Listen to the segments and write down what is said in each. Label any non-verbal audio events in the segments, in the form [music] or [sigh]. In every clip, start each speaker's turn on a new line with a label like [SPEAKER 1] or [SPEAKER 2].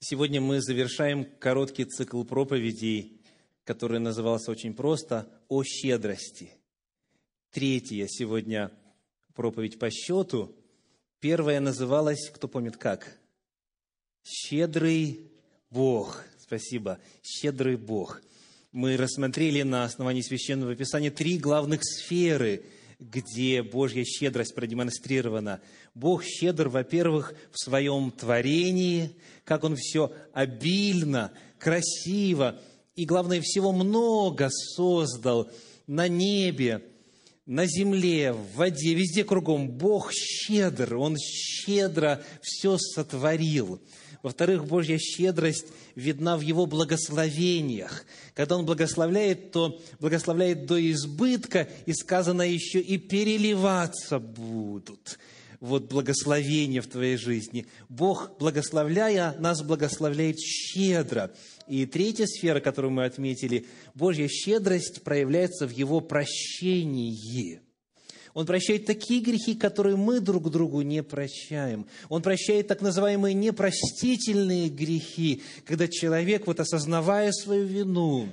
[SPEAKER 1] Сегодня мы завершаем короткий цикл проповедей, который назывался очень просто «О щедрости». Третья сегодня проповедь по счету. Первая называлась, кто помнит как? «Щедрый Бог». Спасибо. «Щедрый Бог». Мы рассмотрели на основании Священного Писания три главных сферы – где Божья щедрость продемонстрирована. Бог щедр, во-первых, в своем творении, как Он все обильно, красиво и, главное всего, много создал на небе, на земле, в воде, везде кругом. Бог щедр, Он щедро все сотворил. Во-вторых, Божья щедрость видна в Его благословениях. Когда Он благословляет, то благословляет до избытка, и сказано еще, и переливаться будут вот благословения в твоей жизни. Бог, благословляя, нас благословляет щедро. И третья сфера, которую мы отметили, Божья щедрость проявляется в Его прощении – он прощает такие грехи, которые мы друг другу не прощаем. Он прощает так называемые непростительные грехи, когда человек, вот осознавая свою вину,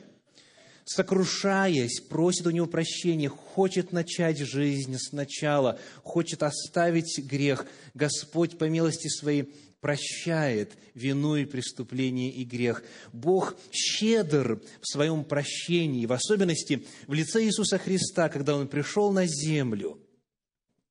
[SPEAKER 1] сокрушаясь, просит у него прощения, хочет начать жизнь сначала, хочет оставить грех. Господь по милости своей прощает вину и преступление и грех. Бог щедр в своем прощении, в особенности в лице Иисуса Христа, когда Он пришел на землю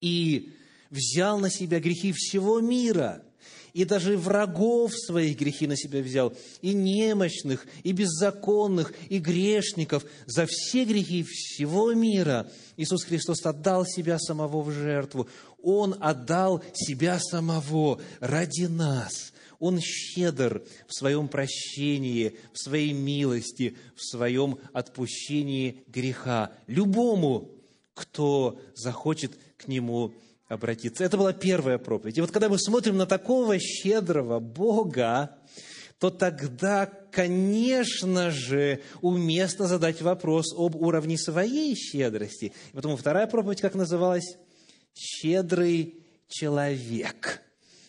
[SPEAKER 1] и взял на себя грехи всего мира, и даже врагов своих грехи на себя взял, и немощных, и беззаконных, и грешников. За все грехи всего мира Иисус Христос отдал себя самого в жертву. Он отдал себя самого ради нас. Он щедр в своем прощении, в своей милости, в своем отпущении греха. Любому, кто захочет к Нему обратиться. Это была первая проповедь. И вот когда мы смотрим на такого щедрого Бога, то тогда, конечно же, уместно задать вопрос об уровне своей щедрости. И потому вторая проповедь, как называлась? «Щедрый человек».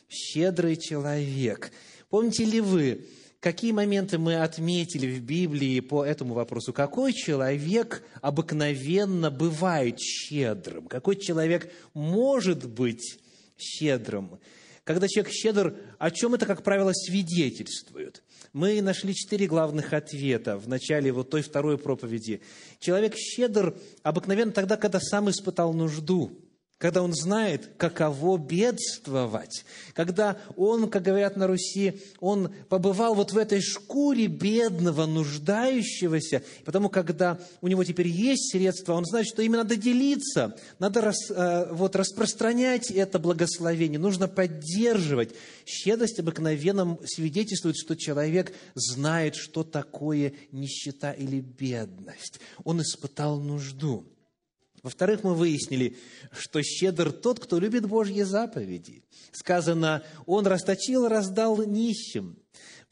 [SPEAKER 1] «Щедрый человек». Помните ли вы, какие моменты мы отметили в Библии по этому вопросу? Какой человек обыкновенно бывает щедрым? Какой человек может быть щедрым? Когда человек щедр, о чем это, как правило, свидетельствует? Мы нашли четыре главных ответа в начале вот той второй проповеди. Человек щедр обыкновенно тогда, когда сам испытал нужду – когда он знает, каково бедствовать, когда он, как говорят на Руси, он побывал вот в этой шкуре бедного, нуждающегося, потому когда у него теперь есть средства, он знает, что именно надо делиться, надо рас, э, вот, распространять это благословение, нужно поддерживать. Щедрость обыкновенно свидетельствует, что человек знает, что такое нищета или бедность. Он испытал нужду. Во-вторых, мы выяснили, что щедр тот, кто любит Божьи заповеди. Сказано, он расточил, раздал нищим.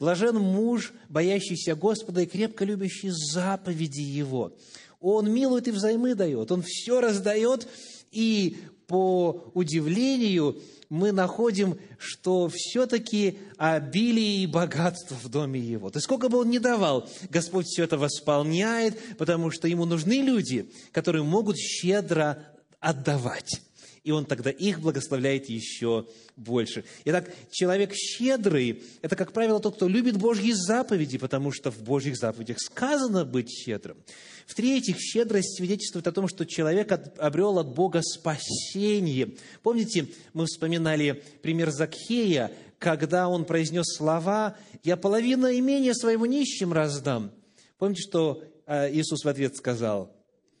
[SPEAKER 1] Блажен муж, боящийся Господа и крепко любящий заповеди Его. Он милует и взаймы дает, он все раздает, и по удивлению мы находим, что все-таки обилие и богатство в доме его. То есть сколько бы он ни давал, Господь все это восполняет, потому что ему нужны люди, которые могут щедро отдавать. И он тогда их благословляет еще больше. Итак, человек щедрый – это, как правило, тот, кто любит Божьи заповеди, потому что в Божьих заповедях сказано быть щедрым. В-третьих, щедрость свидетельствует о том, что человек обрел от Бога спасение. Помните, мы вспоминали пример Закхея, когда он произнес слова «Я половину имения своего нищим раздам». Помните, что э, Иисус в ответ сказал?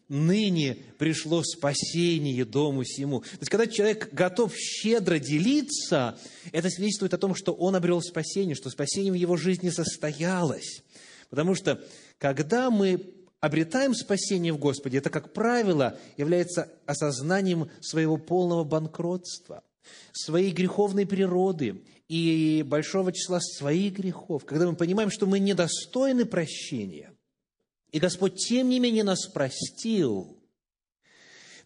[SPEAKER 1] Ныне пришло спасение дому сему. То есть, когда человек готов щедро делиться, это свидетельствует о том, что он обрел спасение, что спасение в его жизни состоялось. Потому что, когда мы обретаем спасение в Господе, это, как правило, является осознанием своего полного банкротства, своей греховной природы и большого числа своих грехов. Когда мы понимаем, что мы недостойны прощения, и Господь, тем не менее, нас простил,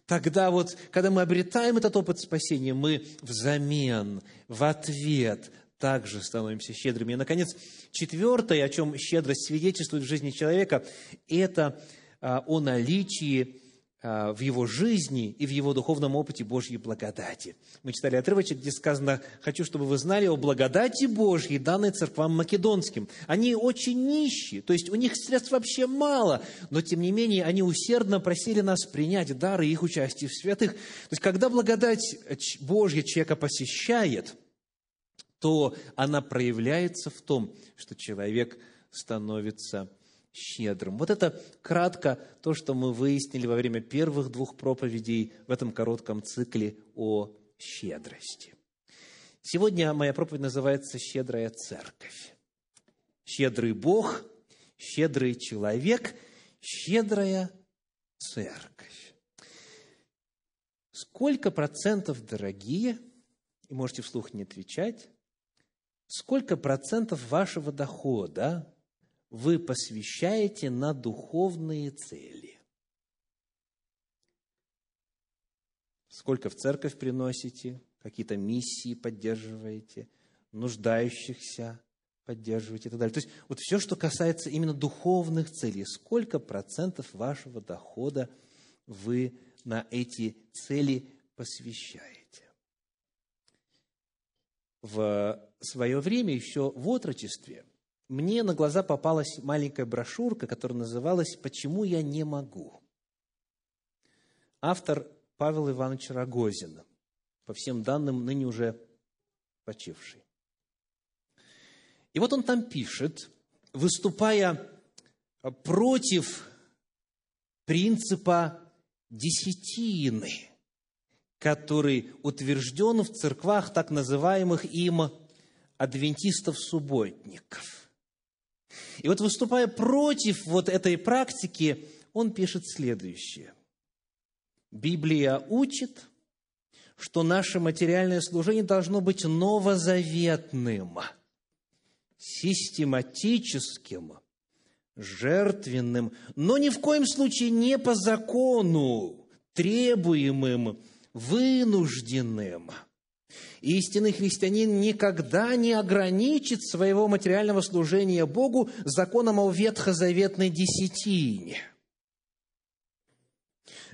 [SPEAKER 1] тогда вот, когда мы обретаем этот опыт спасения, мы взамен, в ответ также становимся щедрыми. И, наконец, четвертое, о чем щедрость свидетельствует в жизни человека, это а, о наличии в его жизни и в его духовном опыте Божьей благодати. Мы читали отрывочек, где сказано, «Хочу, чтобы вы знали о благодати Божьей, данной церквам македонским». Они очень нищие, то есть у них средств вообще мало, но тем не менее они усердно просили нас принять дары их участия в святых. То есть когда благодать Божья человека посещает, то она проявляется в том, что человек становится щедрым. Вот это кратко то, что мы выяснили во время первых двух проповедей в этом коротком цикле о щедрости. Сегодня моя проповедь называется «Щедрая церковь». Щедрый Бог, щедрый человек, щедрая церковь. Сколько процентов, дорогие, и можете вслух не отвечать, сколько процентов вашего дохода вы посвящаете на духовные цели. Сколько в церковь приносите, какие-то миссии поддерживаете, нуждающихся поддерживаете и так далее. То есть вот все, что касается именно духовных целей, сколько процентов вашего дохода вы на эти цели посвящаете. В свое время, еще в отрочестве, мне на глаза попалась маленькая брошюрка, которая называлась «Почему я не могу?». Автор Павел Иванович Рогозин, по всем данным, ныне уже почивший. И вот он там пишет, выступая против принципа десятины, который утвержден в церквах так называемых им адвентистов-субботников. И вот выступая против вот этой практики, он пишет следующее. Библия учит, что наше материальное служение должно быть новозаветным, систематическим, жертвенным, но ни в коем случае не по закону, требуемым, вынужденным – Истинный христианин никогда не ограничит своего материального служения Богу законом о ветхозаветной десятине.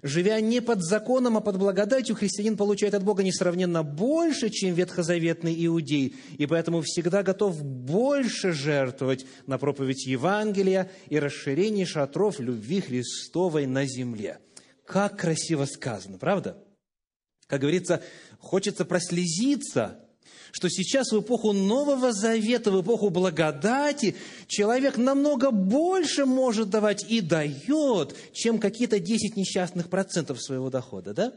[SPEAKER 1] Живя не под законом, а под благодатью, христианин получает от Бога несравненно больше, чем ветхозаветный иудей, и поэтому всегда готов больше жертвовать на проповедь Евангелия и расширение шатров любви Христовой на земле. Как красиво сказано, правда? Как говорится, хочется прослезиться, что сейчас в эпоху Нового Завета, в эпоху благодати, человек намного больше может давать и дает, чем какие-то 10 несчастных процентов своего дохода, да?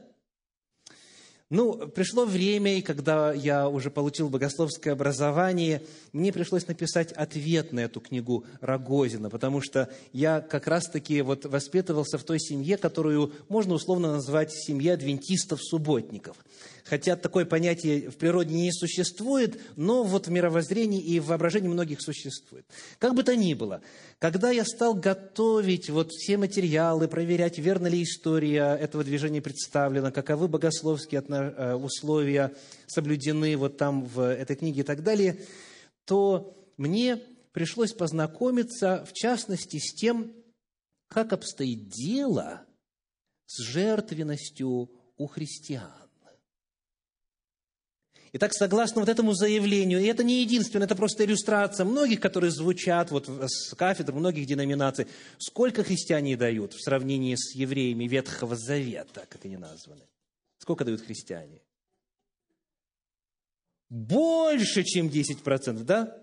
[SPEAKER 1] Ну, пришло время, и когда я уже получил богословское образование, мне пришлось написать ответ на эту книгу Рогозина, потому что я как раз-таки вот воспитывался в той семье, которую можно условно назвать семьей адвентистов-субботников – хотя такое понятие в природе не существует, но вот в мировоззрении и в воображении многих существует. Как бы то ни было, когда я стал готовить вот все материалы, проверять, верно ли история этого движения представлена, каковы богословские э, условия соблюдены вот там в этой книге и так далее, то мне пришлось познакомиться, в частности, с тем, как обстоит дело с жертвенностью у христиан. Итак, согласно вот этому заявлению, и это не единственное, это просто иллюстрация многих, которые звучат вот с кафедр многих деноминаций, сколько христиане дают в сравнении с евреями Ветхого Завета, как они названы? Сколько дают христиане? Больше, чем 10%, да?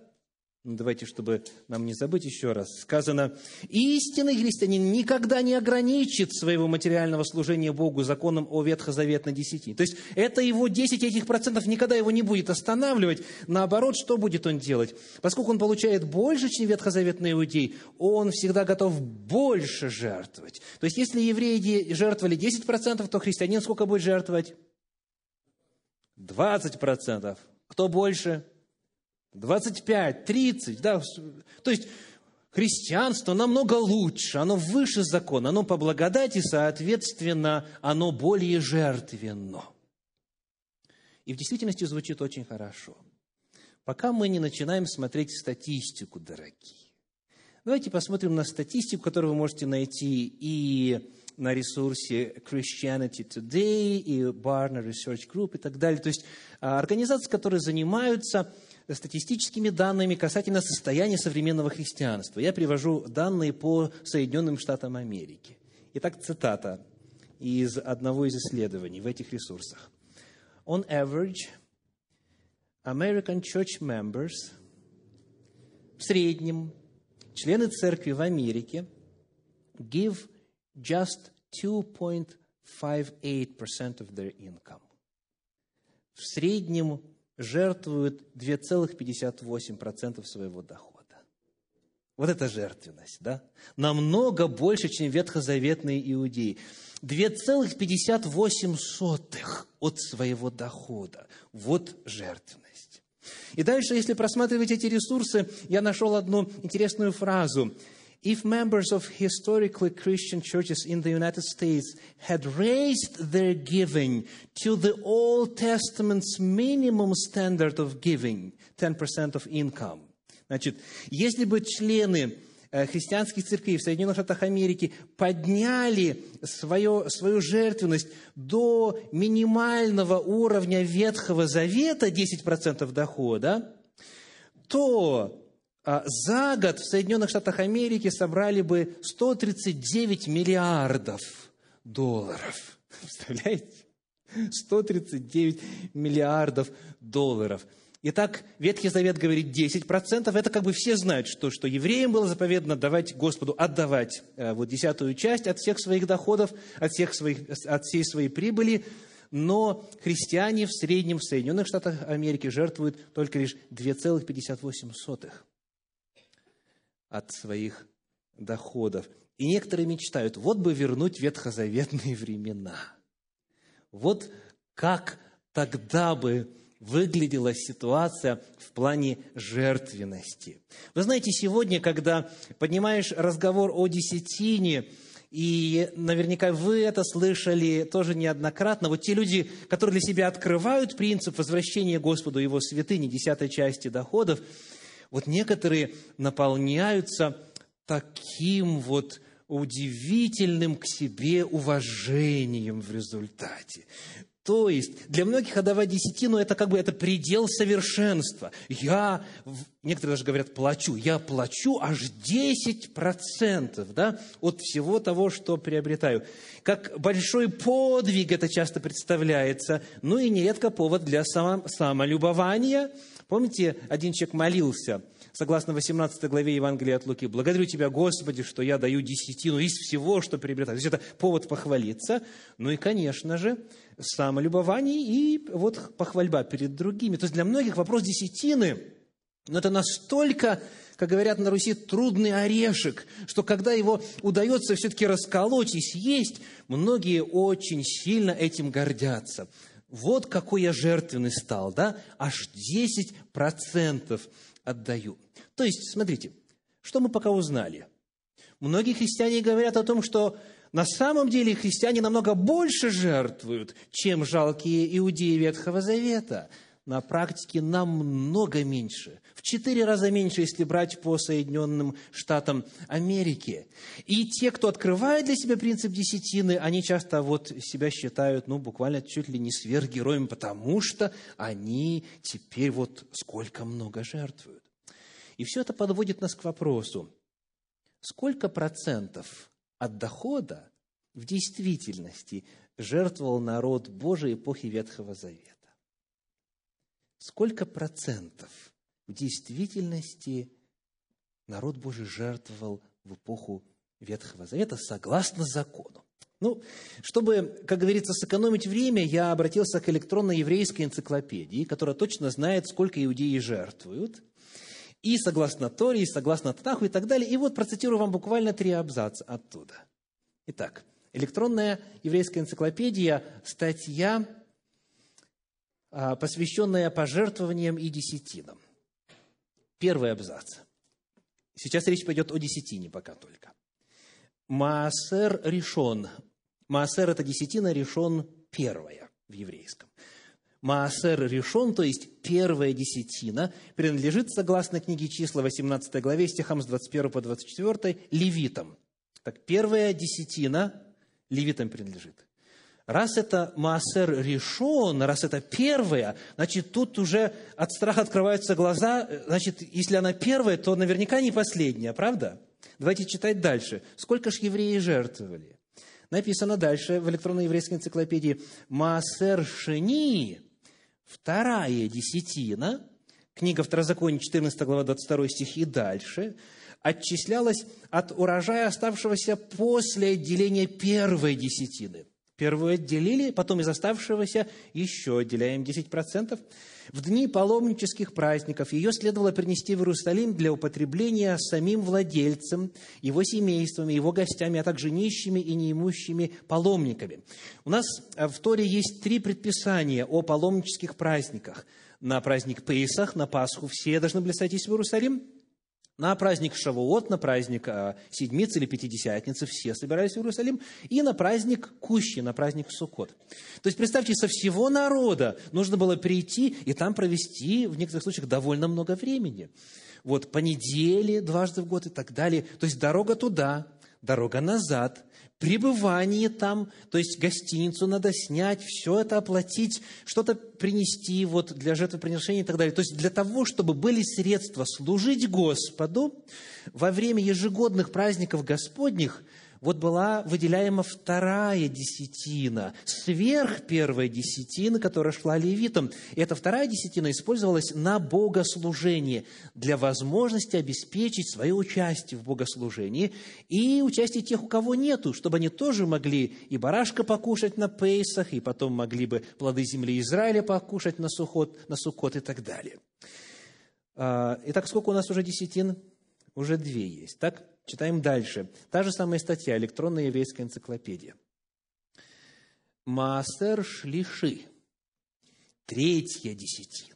[SPEAKER 1] Давайте, чтобы нам не забыть еще раз. Сказано, истинный христианин никогда не ограничит своего материального служения Богу законом о ветхозаветной десяти. То есть, это его 10 этих процентов никогда его не будет останавливать. Наоборот, что будет он делать? Поскольку он получает больше, чем ветхозаветный иудей, он всегда готов больше жертвовать. То есть, если евреи жертвовали 10 процентов, то христианин сколько будет жертвовать? 20 процентов. Кто больше? 25, 30, да. То есть христианство намного лучше, оно выше закона, оно по благодати, соответственно, оно более жертвенно. И в действительности звучит очень хорошо. пока мы не начинаем смотреть статистику, дорогие. Давайте посмотрим на статистику, которую вы можете найти и на ресурсе Christianity Today, и Barna Research Group и так далее. То есть а, организации, которые занимаются статистическими данными касательно состояния современного христианства. Я привожу данные по Соединенным Штатам Америки. Итак, цитата из одного из исследований в этих ресурсах. On average, American church members в среднем члены церкви в Америке give just 2.58% of their income. В среднем жертвуют 2,58% своего дохода. Вот это жертвенность, да? Намного больше, чем ветхозаветные иудеи. 2,58 от своего дохода. Вот жертвенность. И дальше, если просматривать эти ресурсы, я нашел одну интересную фразу. If members of historically Christian churches in the United States had raised their giving to the Old Testament's minimum standard of giving, 10% of income, Значит, если бы члены э, христианских церквей в Соединенных Штатах Америки подняли свое, свою жертвенность до минимального уровня Ветхого Завета, 10% дохода, то за год в Соединенных Штатах Америки собрали бы 139 миллиардов долларов. [laughs] Представляете? 139 миллиардов долларов – Итак, Ветхий Завет говорит 10%. Это как бы все знают, что, что евреям было заповедано давать Господу, отдавать э, вот десятую часть от всех своих доходов, от, всех своих, от всей своей прибыли. Но христиане в среднем в Соединенных Штатах Америки жертвуют только лишь 2,58 от своих доходов. И некоторые мечтают, вот бы вернуть ветхозаветные времена. Вот как тогда бы выглядела ситуация в плане жертвенности. Вы знаете, сегодня, когда поднимаешь разговор о десятине, и наверняка вы это слышали тоже неоднократно. Вот те люди, которые для себя открывают принцип возвращения Господу Его святыни, десятой части доходов, вот некоторые наполняются таким вот удивительным к себе уважением в результате. То есть для многих отдавать десятину – это как бы это предел совершенства. Я, некоторые даже говорят, плачу. Я плачу аж 10% да, от всего того, что приобретаю. Как большой подвиг это часто представляется, ну и нередко повод для само, самолюбования. Помните, один человек молился – согласно 18 главе Евангелия от Луки, «Благодарю Тебя, Господи, что я даю десятину из всего, что приобретаю». То есть это повод похвалиться. Ну и, конечно же, самолюбование и вот похвальба перед другими. То есть для многих вопрос десятины, но это настолько, как говорят на Руси, трудный орешек, что когда его удается все-таки расколоть и съесть, многие очень сильно этим гордятся. Вот какой я жертвенный стал, да? Аж 10% отдаю. То есть, смотрите, что мы пока узнали? Многие христиане говорят о том, что на самом деле христиане намного больше жертвуют, чем жалкие иудеи Ветхого Завета. На практике намного меньше. Четыре раза меньше, если брать по Соединенным Штатам Америки. И те, кто открывает для себя принцип десятины, они часто вот себя считают, ну, буквально чуть ли не сверхгероями, потому что они теперь вот сколько много жертвуют. И все это подводит нас к вопросу, сколько процентов от дохода в действительности жертвовал народ Божий эпохи Ветхого Завета? Сколько процентов в действительности народ Божий жертвовал в эпоху Ветхого Завета согласно закону? Ну, чтобы, как говорится, сэкономить время, я обратился к электронной еврейской энциклопедии, которая точно знает, сколько иудеи жертвуют – и согласно Торе, и согласно Танаху и так далее. И вот процитирую вам буквально три абзаца оттуда. Итак, электронная еврейская энциклопедия, статья, а, посвященная пожертвованиям и десятинам. Первый абзац. Сейчас речь пойдет о десятине пока только. Маасер решен. Маасер – это десятина, решен первая в еврейском. Маасер решен, то есть первая десятина, принадлежит, согласно книге числа 18 главе, стихам с 21 по 24, левитам. Так, первая десятина левитам принадлежит. Раз это Маасер решен, раз это первая, значит, тут уже от страха открываются глаза. Значит, если она первая, то наверняка не последняя, правда? Давайте читать дальше. Сколько ж евреи жертвовали? Написано дальше в электронной еврейской энциклопедии «Маасер Шени» Вторая десятина, книга Второзакония, 14 глава, 22 стих и дальше, отчислялась от урожая, оставшегося после отделения первой десятины. Первую отделили, потом из оставшегося еще отделяем 10%. В дни паломнических праздников ее следовало принести в Иерусалим для употребления самим владельцем, его семействами, его гостями, а также нищими и неимущими паломниками. У нас в Торе есть три предписания о паломнических праздниках. На праздник Пейсах, на Пасху все должны были сойтись в Иерусалим – на праздник Шавуот, на праздник а, Седмицы или Пятидесятницы все собирались в Иерусалим, и на праздник Кущи, на праздник Суккот. То есть, представьте, со всего народа нужно было прийти и там провести, в некоторых случаях, довольно много времени. Вот по неделе, дважды в год и так далее. То есть, дорога туда, дорога назад, пребывание там, то есть гостиницу надо снять, все это оплатить, что-то принести вот для жертвоприношения и так далее. То есть для того, чтобы были средства служить Господу во время ежегодных праздников Господних – вот была выделяема вторая десятина, сверх первой десятины, которая шла левитам. И эта вторая десятина использовалась на богослужение, для возможности обеспечить свое участие в богослужении и участие тех, у кого нету, чтобы они тоже могли и барашка покушать на Пейсах, и потом могли бы плоды земли Израиля покушать на Сухот, на Сукот и так далее. А, итак, сколько у нас уже десятин? Уже две есть, так? Читаем дальше. Та же самая статья, электронная еврейская энциклопедия. Маасер Шлиши, третья десятина.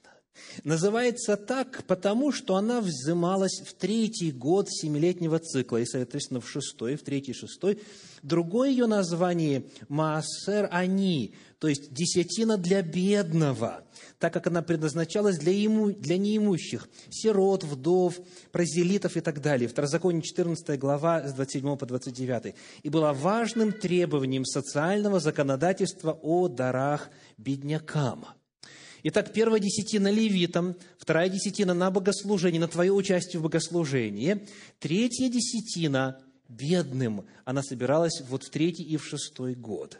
[SPEAKER 1] Называется так, потому что она взымалась в третий год семилетнего цикла, и, соответственно, в шестой, в третий, шестой. Другое ее название – Маасер Ани, то есть десятина для бедного, так как она предназначалась для, ему, для неимущих, сирот, вдов, прозелитов и так далее. Второзаконие 14 глава с 27 по 29. И была важным требованием социального законодательства о дарах беднякам – Итак, первая десятина левитам, вторая десятина на богослужение, на твое участие в богослужении, третья десятина бедным. Она собиралась вот в третий и в шестой год.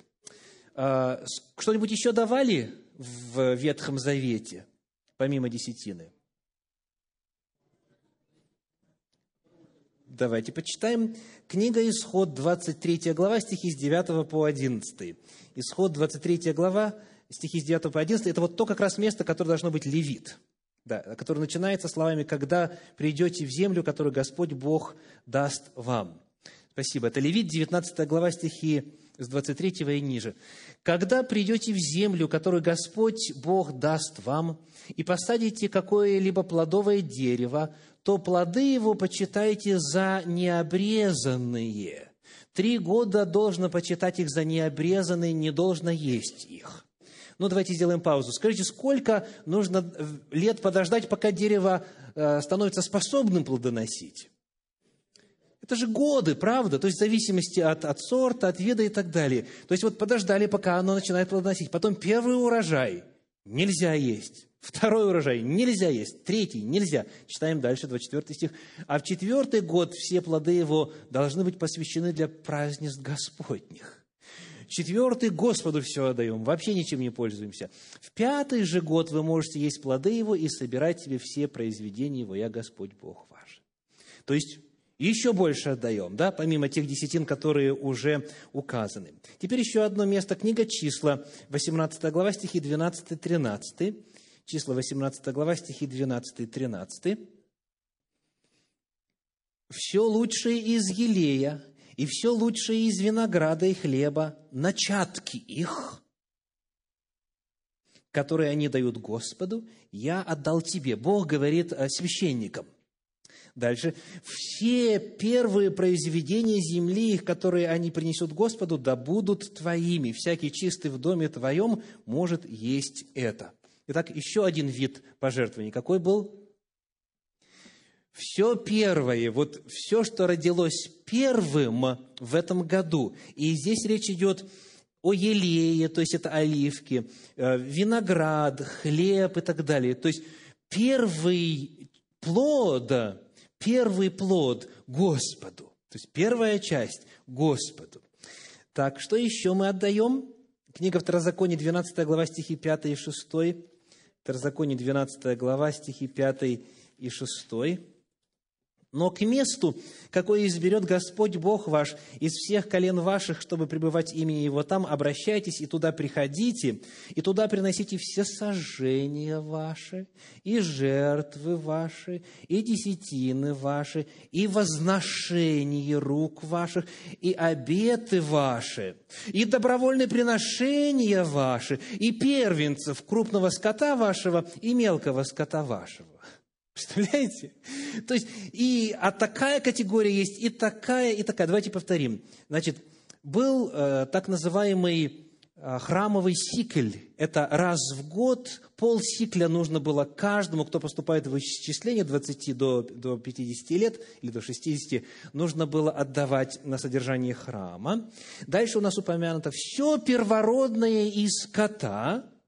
[SPEAKER 1] А, что-нибудь еще давали в Ветхом Завете, помимо десятины? Давайте почитаем. Книга Исход, 23 глава, стихи с 9 по 11. Исход, 23 глава, стихи с 9 по 11, это вот то как раз место, которое должно быть левит, да, которое начинается словами «когда придете в землю, которую Господь Бог даст вам». Спасибо. Это Левит, 19 глава, стихи с 23 и ниже. «Когда придете в землю, которую Господь Бог даст вам, и посадите какое-либо плодовое дерево, то плоды его почитайте за необрезанные. Три года должно почитать их за необрезанные, не должно есть их. Ну, давайте сделаем паузу. Скажите, сколько нужно лет подождать, пока дерево э, становится способным плодоносить? Это же годы, правда? То есть в зависимости от, от сорта, от вида и так далее. То есть вот подождали, пока оно начинает плодоносить. Потом первый урожай нельзя есть. Второй урожай нельзя есть. Третий нельзя. Читаем дальше, 24 стих. А в четвертый год все плоды его должны быть посвящены для празднеств Господних. Четвертый Господу все отдаем, вообще ничем не пользуемся. В пятый же год вы можете есть плоды его и собирать себе все произведения его, я Господь Бог ваш. То есть, еще больше отдаем, да, помимо тех десятин, которые уже указаны. Теперь еще одно место, книга числа, 18 глава, стихи 12-13. Числа, 18 глава, стихи 12-13. «Все лучшее из елея и все лучшее из винограда и хлеба, начатки их, которые они дают Господу, я отдал тебе. Бог говорит священникам. Дальше. Все первые произведения земли, которые они принесут Господу, да будут твоими. Всякий чистый в доме твоем может есть это. Итак, еще один вид пожертвований. Какой был? Все первое, вот все, что родилось первым в этом году. И здесь речь идет о елее, то есть это оливки, э, виноград, хлеб и так далее. То есть первый плод, первый плод Господу. То есть первая часть Господу. Так, что еще мы отдаем? Книга Второзакония, 12 глава, стихи 5 и 6. Второзаконие, 12 глава, стихи 5 и 6. Но к месту, какое изберет Господь Бог ваш из всех колен ваших, чтобы пребывать имени Его там, обращайтесь и туда приходите, и туда приносите все сожжения ваши, и жертвы ваши, и десятины ваши, и возношение рук ваших, и обеты ваши, и добровольные приношения ваши, и первенцев крупного скота вашего, и мелкого скота вашего Представляете? То есть, и, а такая категория есть, и такая, и такая. Давайте повторим. Значит, был э, так называемый э, храмовый сикль. Это раз в год пол сикля нужно было каждому, кто поступает в исчисление 20 до, до 50 лет или до 60, нужно было отдавать на содержание храма. Дальше у нас упомянуто все первородное из скота –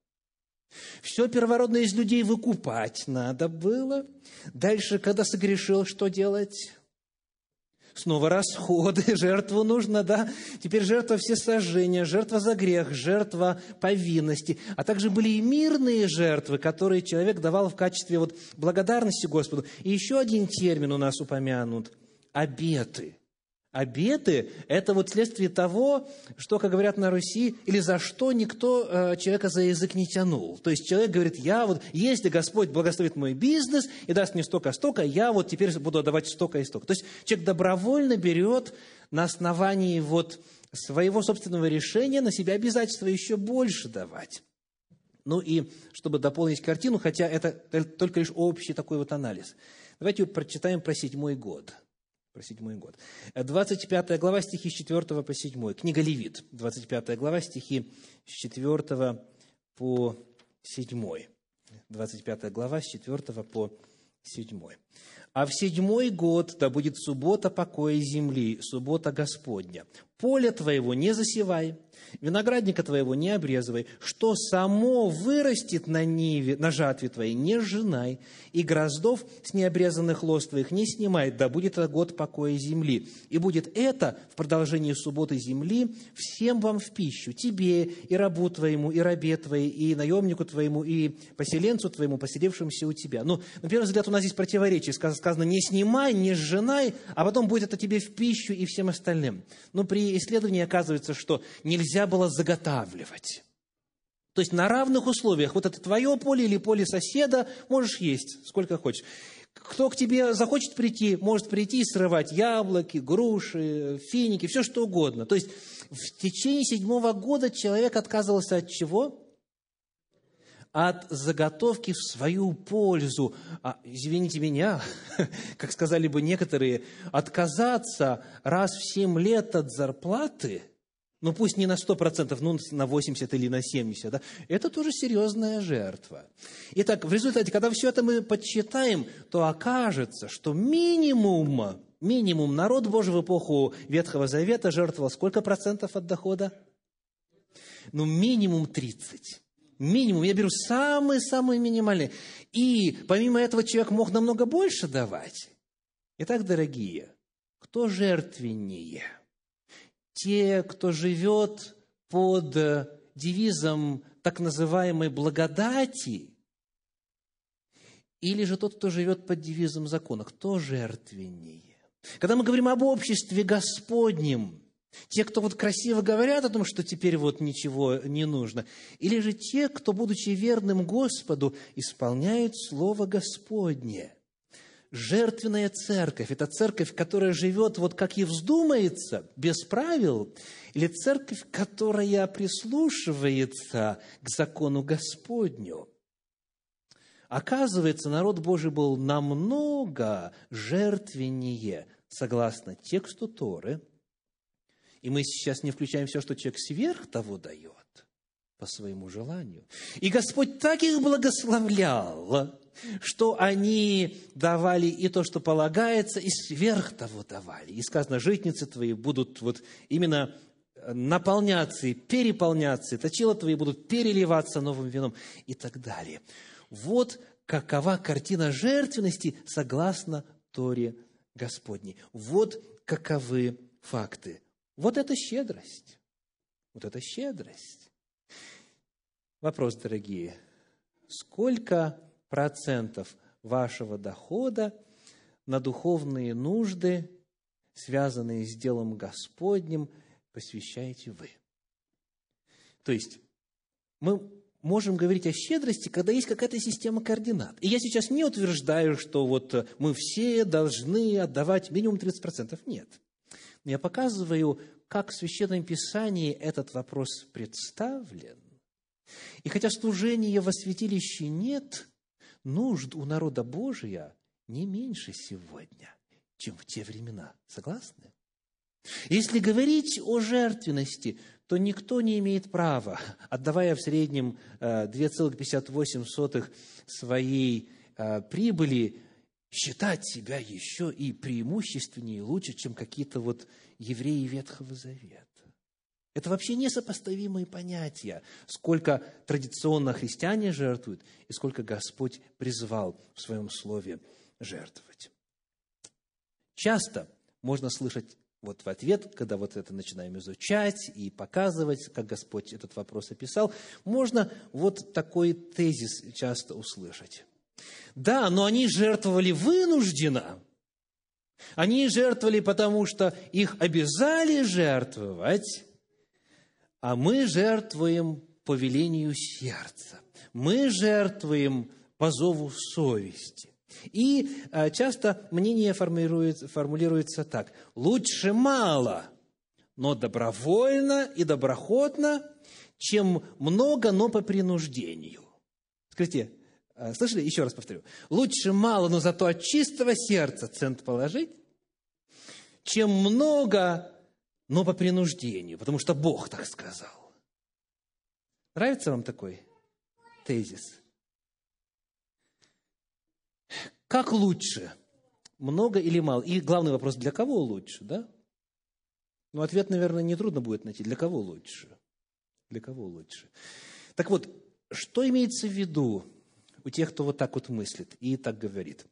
[SPEAKER 1] все первородное из людей выкупать надо было. Дальше, когда согрешил, что делать? Снова расходы, [laughs] жертву нужно, да? Теперь жертва все сожжения, жертва за грех, жертва повинности. А также были и мирные жертвы, которые человек давал в качестве вот благодарности Господу. И еще один термин у нас упомянут – обеты – Обеты – это вот следствие того, что, как говорят на Руси, или за что никто э, человека за язык не тянул. То есть человек говорит, я вот, если Господь благословит мой бизнес и даст мне столько-столько, я вот теперь буду отдавать столько и столько. То есть человек добровольно берет на основании вот своего собственного решения на себя обязательства еще больше давать. Ну и чтобы дополнить картину, хотя это только лишь общий такой вот анализ, давайте прочитаем про седьмой год – про седьмой год. 25 глава, стихи с 4 по 7. Книга Левит, 25 глава, стихи с 4 по 7. 25 глава, с 4 по 7. «А в седьмой год да будет суббота покоя земли, суббота Господня. Поле твоего не засевай, виноградника твоего не обрезывай, что само вырастет на, ниве, на жатве твоей, не сжинай, и гроздов с необрезанных лоз твоих не снимай, да будет это год покоя земли. И будет это в продолжении субботы земли всем вам в пищу, тебе и рабу твоему, и рабе твоей, и наемнику твоему, и поселенцу твоему, поселившемуся у тебя. Ну, на первый взгляд, у нас здесь противоречие. Сказано, не снимай, не сжинай, а потом будет это тебе в пищу и всем остальным. Но при исследовании оказывается, что нельзя было заготавливать. То есть на равных условиях, вот это твое поле или поле соседа, можешь есть сколько хочешь. Кто к тебе захочет прийти, может прийти и срывать яблоки, груши, финики, все что угодно. То есть в течение седьмого года человек отказывался от чего? От заготовки в свою пользу. А, извините меня, [laughs] как сказали бы некоторые, отказаться раз в семь лет от зарплаты – ну пусть не на 100%, ну на 80 или на 70, да, это тоже серьезная жертва. Итак, в результате, когда все это мы подсчитаем, то окажется, что минимум, минимум народ Божий в эпоху Ветхого Завета жертвовал сколько процентов от дохода? Ну, минимум 30. Минимум. Я беру самые-самые минимальные. И помимо этого человек мог намного больше давать. Итак, дорогие, кто жертвеннее – те, кто живет под девизом так называемой благодати, или же тот, кто живет под девизом закона, кто жертвеннее? Когда мы говорим об обществе Господнем, те, кто вот красиво говорят о том, что теперь вот ничего не нужно, или же те, кто, будучи верным Господу, исполняют Слово Господне – жертвенная церковь – это церковь, которая живет вот как ей вздумается, без правил, или церковь, которая прислушивается к закону Господню. Оказывается, народ Божий был намного жертвеннее, согласно тексту Торы. И мы сейчас не включаем все, что человек сверх того дает. По своему желанию. И Господь так их благословлял, что они давали и то, что полагается, и сверх того давали. И сказано, житницы твои будут вот именно наполняться и переполняться, и точила твои будут переливаться новым вином и так далее. Вот какова картина жертвенности согласно Торе Господней. Вот каковы факты. Вот это щедрость. Вот это щедрость. Вопрос, дорогие. Сколько процентов вашего дохода на духовные нужды, связанные с делом Господним, посвящаете вы? То есть, мы можем говорить о щедрости, когда есть какая-то система координат. И я сейчас не утверждаю, что вот мы все должны отдавать минимум 30%. Нет. Но я показываю, как в Священном Писании этот вопрос представлен. И хотя служения во святилище нет, нужд у народа Божия не меньше сегодня, чем в те времена. Согласны? Если говорить о жертвенности, то никто не имеет права, отдавая в среднем 2,58 э, своей э, прибыли, считать себя еще и преимущественнее и лучше, чем какие-то вот евреи Ветхого Завета. Это вообще несопоставимые понятия, сколько традиционно христиане жертвуют и сколько Господь призвал в своем слове жертвовать. Часто можно слышать вот в ответ, когда вот это начинаем изучать и показывать, как Господь этот вопрос описал, можно вот такой тезис часто услышать. Да, но они жертвовали вынужденно. Они жертвовали, потому что их обязали жертвовать, а мы жертвуем по велению сердца. Мы жертвуем по зову совести. И а, часто мнение формулируется, формулируется так. Лучше мало, но добровольно и доброходно, чем много, но по принуждению. Скажите, а, слышали? Еще раз повторю. Лучше мало, но зато от чистого сердца цент положить, чем много, но по принуждению, потому что Бог так сказал. Нравится вам такой тезис? Как лучше? Много или мало? И главный вопрос, для кого лучше, да? Ну, ответ, наверное, нетрудно будет найти. Для кого лучше? Для кого лучше? Так вот, что имеется в виду у тех, кто вот так вот мыслит и так говорит?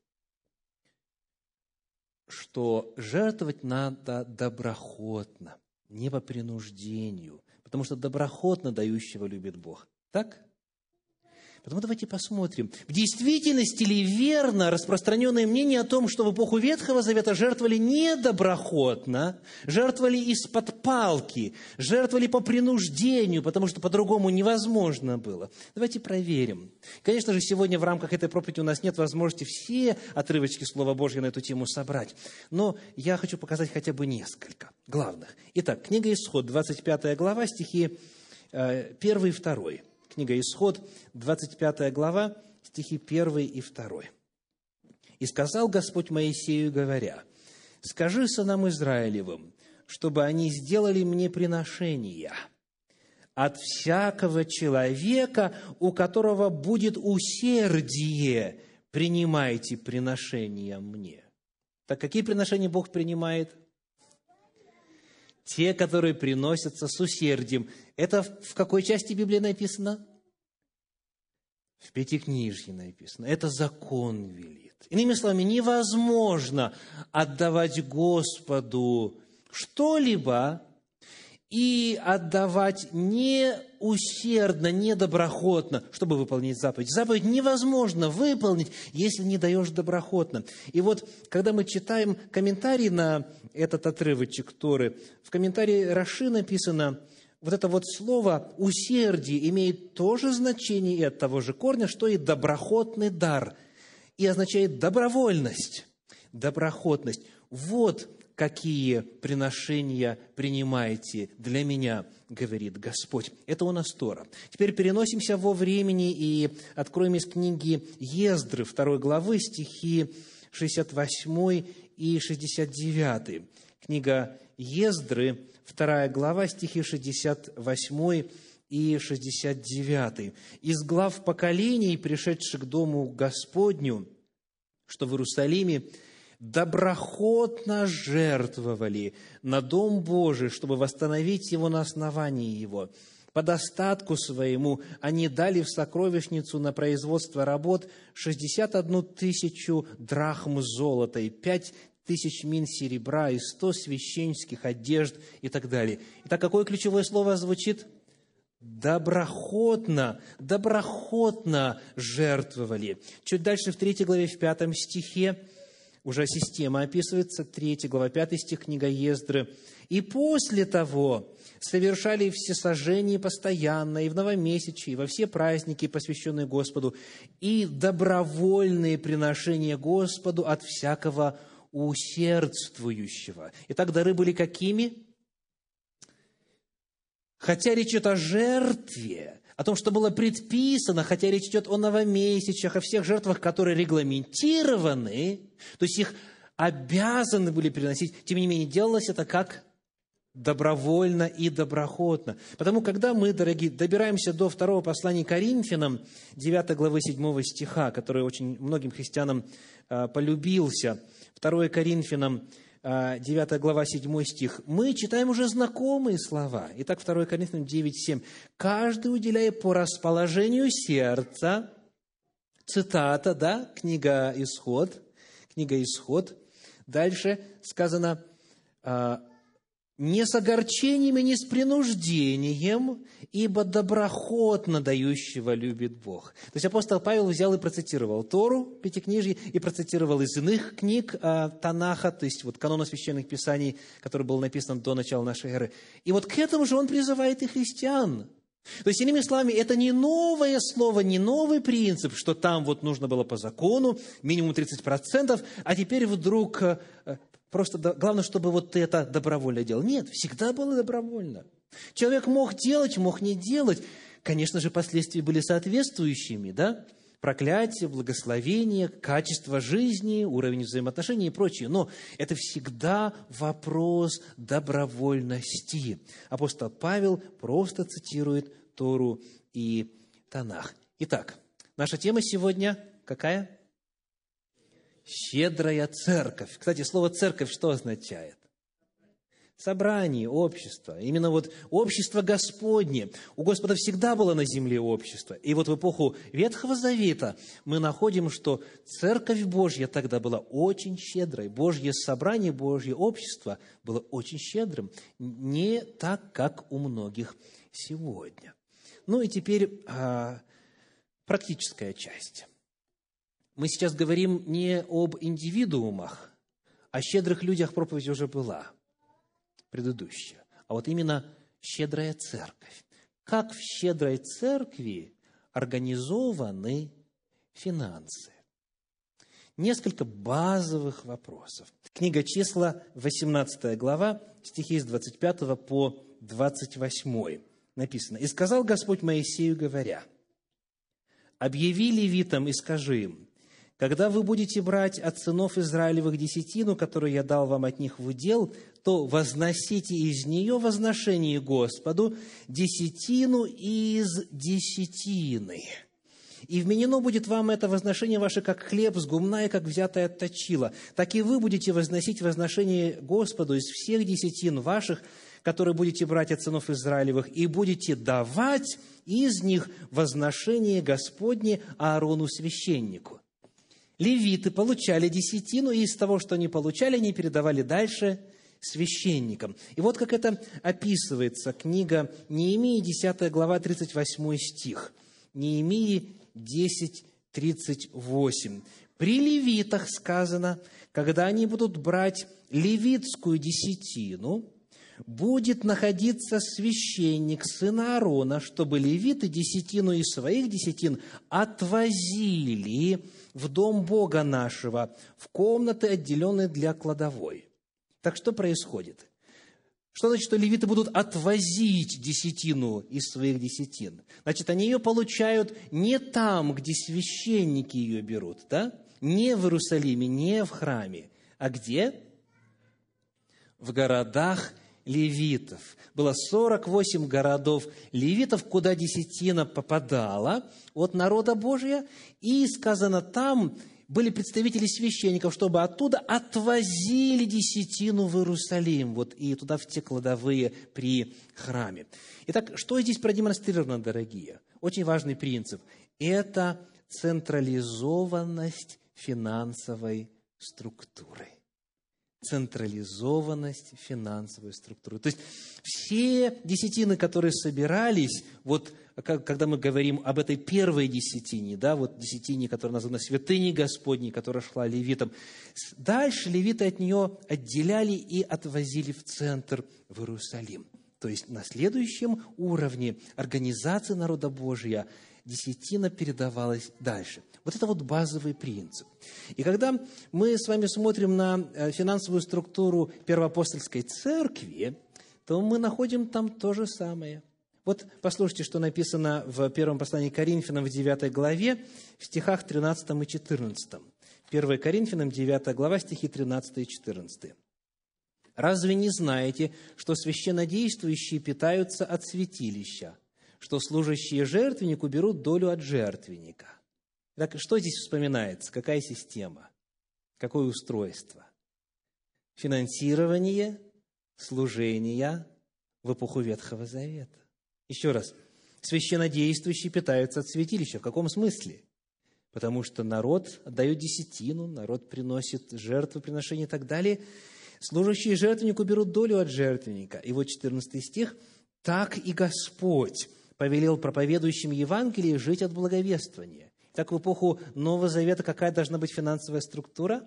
[SPEAKER 1] Что жертвовать надо доброходно, не по принуждению, потому что доброходно дающего любит Бог. Так? Потому давайте посмотрим, в действительности ли верно распространенное мнение о том, что в эпоху Ветхого Завета жертвовали недоброходно, жертвовали из-под палки, жертвовали по принуждению, потому что по-другому невозможно было. Давайте проверим. Конечно же, сегодня в рамках этой проповеди у нас нет возможности все отрывочки Слова Божьего на эту тему собрать, но я хочу показать хотя бы несколько главных. Итак, книга Исход, 25 глава, стихи 1 э, и 2. Книга Исход, 25 глава, стихи 1 и 2. «И сказал Господь Моисею, говоря, «Скажи сынам Израилевым, чтобы они сделали мне приношения от всякого человека, у которого будет усердие, принимайте приношения мне». Так какие приношения Бог принимает? Те, которые приносятся с усердием. Это в какой части Библии написано? В Пятикнижье написано. Это закон велит. Иными словами, невозможно отдавать Господу что-либо, и отдавать не усердно, не доброхотно, чтобы выполнить заповедь. Заповедь невозможно выполнить, если не даешь доброхотно. И вот, когда мы читаем комментарий на этот отрывочек Торы, в комментарии Раши написано, вот это вот слово «усердие» имеет то же значение и от того же корня, что и «доброхотный дар», и означает «добровольность», «доброхотность». Вот какие приношения принимаете для меня, говорит Господь. Это у нас Тора. Теперь переносимся во времени и откроем из книги Ездры, второй главы, стихи 68 и 69. Книга Ездры, вторая глава, стихи 68 и 69. «Из глав поколений, пришедших к дому Господню, что в Иерусалиме, доброхотно жертвовали на Дом Божий, чтобы восстановить его на основании его. По достатку своему они дали в сокровищницу на производство работ 61 тысячу драхм золота и 5 тысяч мин серебра и 100 священских одежд и так далее. Итак, какое ключевое слово звучит? Доброхотно, доброхотно жертвовали. Чуть дальше в 3 главе, в 5 стихе, уже система описывается, 3 глава, 5 стих, книга Ездры. «И после того совершали все сожжения постоянно, и в новомесячие, и во все праздники, посвященные Господу, и добровольные приношения Господу от всякого усердствующего». Итак, дары были какими? Хотя речь идет о жертве, о том, что было предписано, хотя речь идет о новомесячах, о всех жертвах, которые регламентированы, то есть их обязаны были приносить, тем не менее, делалось это как добровольно и доброхотно. Потому, когда мы, дорогие, добираемся до второго послания Коринфянам, 9 главы 7 стиха, который очень многим христианам э, полюбился, 2 Коринфянам 9 а, глава, 7 стих, мы читаем уже знакомые слова. Итак, 2 Коринфянам 9, 7. «Каждый, уделяя по расположению сердца», цитата, да, книга «Исход», книга «Исход». Дальше сказано, а, не с огорчением и не с принуждением, ибо доброхотно дающего любит Бог. То есть апостол Павел взял и процитировал Тору, Пятикнижье, и процитировал из иных книг э, Танаха, то есть вот канона священных писаний, который был написан до начала нашей эры. И вот к этому же он призывает и христиан. То есть, иными словами, это не новое слово, не новый принцип, что там вот нужно было по закону минимум 30%, а теперь вдруг э, Просто главное, чтобы вот ты это добровольно делал. Нет, всегда было добровольно. Человек мог делать, мог не делать. Конечно же, последствия были соответствующими, да? Проклятие, благословение, качество жизни, уровень взаимоотношений и прочее. Но это всегда вопрос добровольности. Апостол Павел просто цитирует Тору и Танах. Итак, наша тема сегодня какая? Щедрая церковь. Кстати, слово церковь что означает? Собрание, общество. Именно вот общество Господне. У Господа всегда было на земле общество. И вот в эпоху Ветхого Завета мы находим, что Церковь Божья тогда была очень щедрой. Божье собрание, Божье общество было очень щедрым. Не так, как у многих сегодня. Ну и теперь а, практическая часть мы сейчас говорим не об индивидуумах, о щедрых людях проповедь уже была, предыдущая, а вот именно щедрая церковь. Как в щедрой церкви организованы финансы? Несколько базовых вопросов. Книга числа, 18 глава, стихи с 25 по 28 написано. «И сказал Господь Моисею, говоря, «Объяви левитам и скажи им, когда вы будете брать от сынов Израилевых десятину, которую я дал вам от них в удел, то возносите из нее возношение Господу десятину из десятины. И вменено будет вам это возношение ваше, как хлеб с гумна и как взятое от точила. Так и вы будете возносить возношение Господу из всех десятин ваших, которые будете брать от сынов Израилевых, и будете давать из них возношение Господне Аарону священнику левиты получали десятину, и из того, что они получали, они передавали дальше священникам. И вот как это описывается, книга Неемии, 10 глава, 38 стих. Неемии 10, 38. «При левитах сказано, когда они будут брать левитскую десятину, будет находиться священник сына Аарона, чтобы левиты десятину из своих десятин отвозили в дом Бога нашего, в комнаты, отделенные для кладовой. Так что происходит? Что значит, что левиты будут отвозить десятину из своих десятин? Значит, они ее получают не там, где священники ее берут, да? Не в Иерусалиме, не в храме. А где? В городах левитов. Было 48 городов левитов, куда десятина попадала от народа Божия. И сказано, там были представители священников, чтобы оттуда отвозили десятину в Иерусалим, вот и туда в те кладовые при храме. Итак, что здесь продемонстрировано, дорогие? Очень важный принцип. Это централизованность финансовой структуры централизованность финансовой структуры. То есть все десятины, которые собирались, вот когда мы говорим об этой первой десятине, да, вот десятине, которая названа святыней Господней, которая шла левитам, дальше левиты от нее отделяли и отвозили в центр, в Иерусалим. То есть на следующем уровне организации народа Божия десятина передавалась дальше. Вот это вот базовый принцип. И когда мы с вами смотрим на э, финансовую структуру первоапостольской церкви, то мы находим там то же самое. Вот послушайте, что написано в первом послании Коринфянам в 9 главе, в стихах 13 и 14. 1 Коринфянам 9 глава, стихи 13 и 14. «Разве не знаете, что священнодействующие питаются от святилища, что служащие жертвеннику берут долю от жертвенника?» Так что здесь вспоминается? Какая система? Какое устройство? Финансирование служения в эпоху Ветхого Завета. Еще раз. Священнодействующие питаются от святилища. В каком смысле? Потому что народ отдает десятину, народ приносит жертвы, приношения и так далее. Служащие жертвеннику берут долю от жертвенника. И вот 14 стих. «Так и Господь повелел проповедующим Евангелие жить от благовествования, так в эпоху Нового Завета какая должна быть финансовая структура?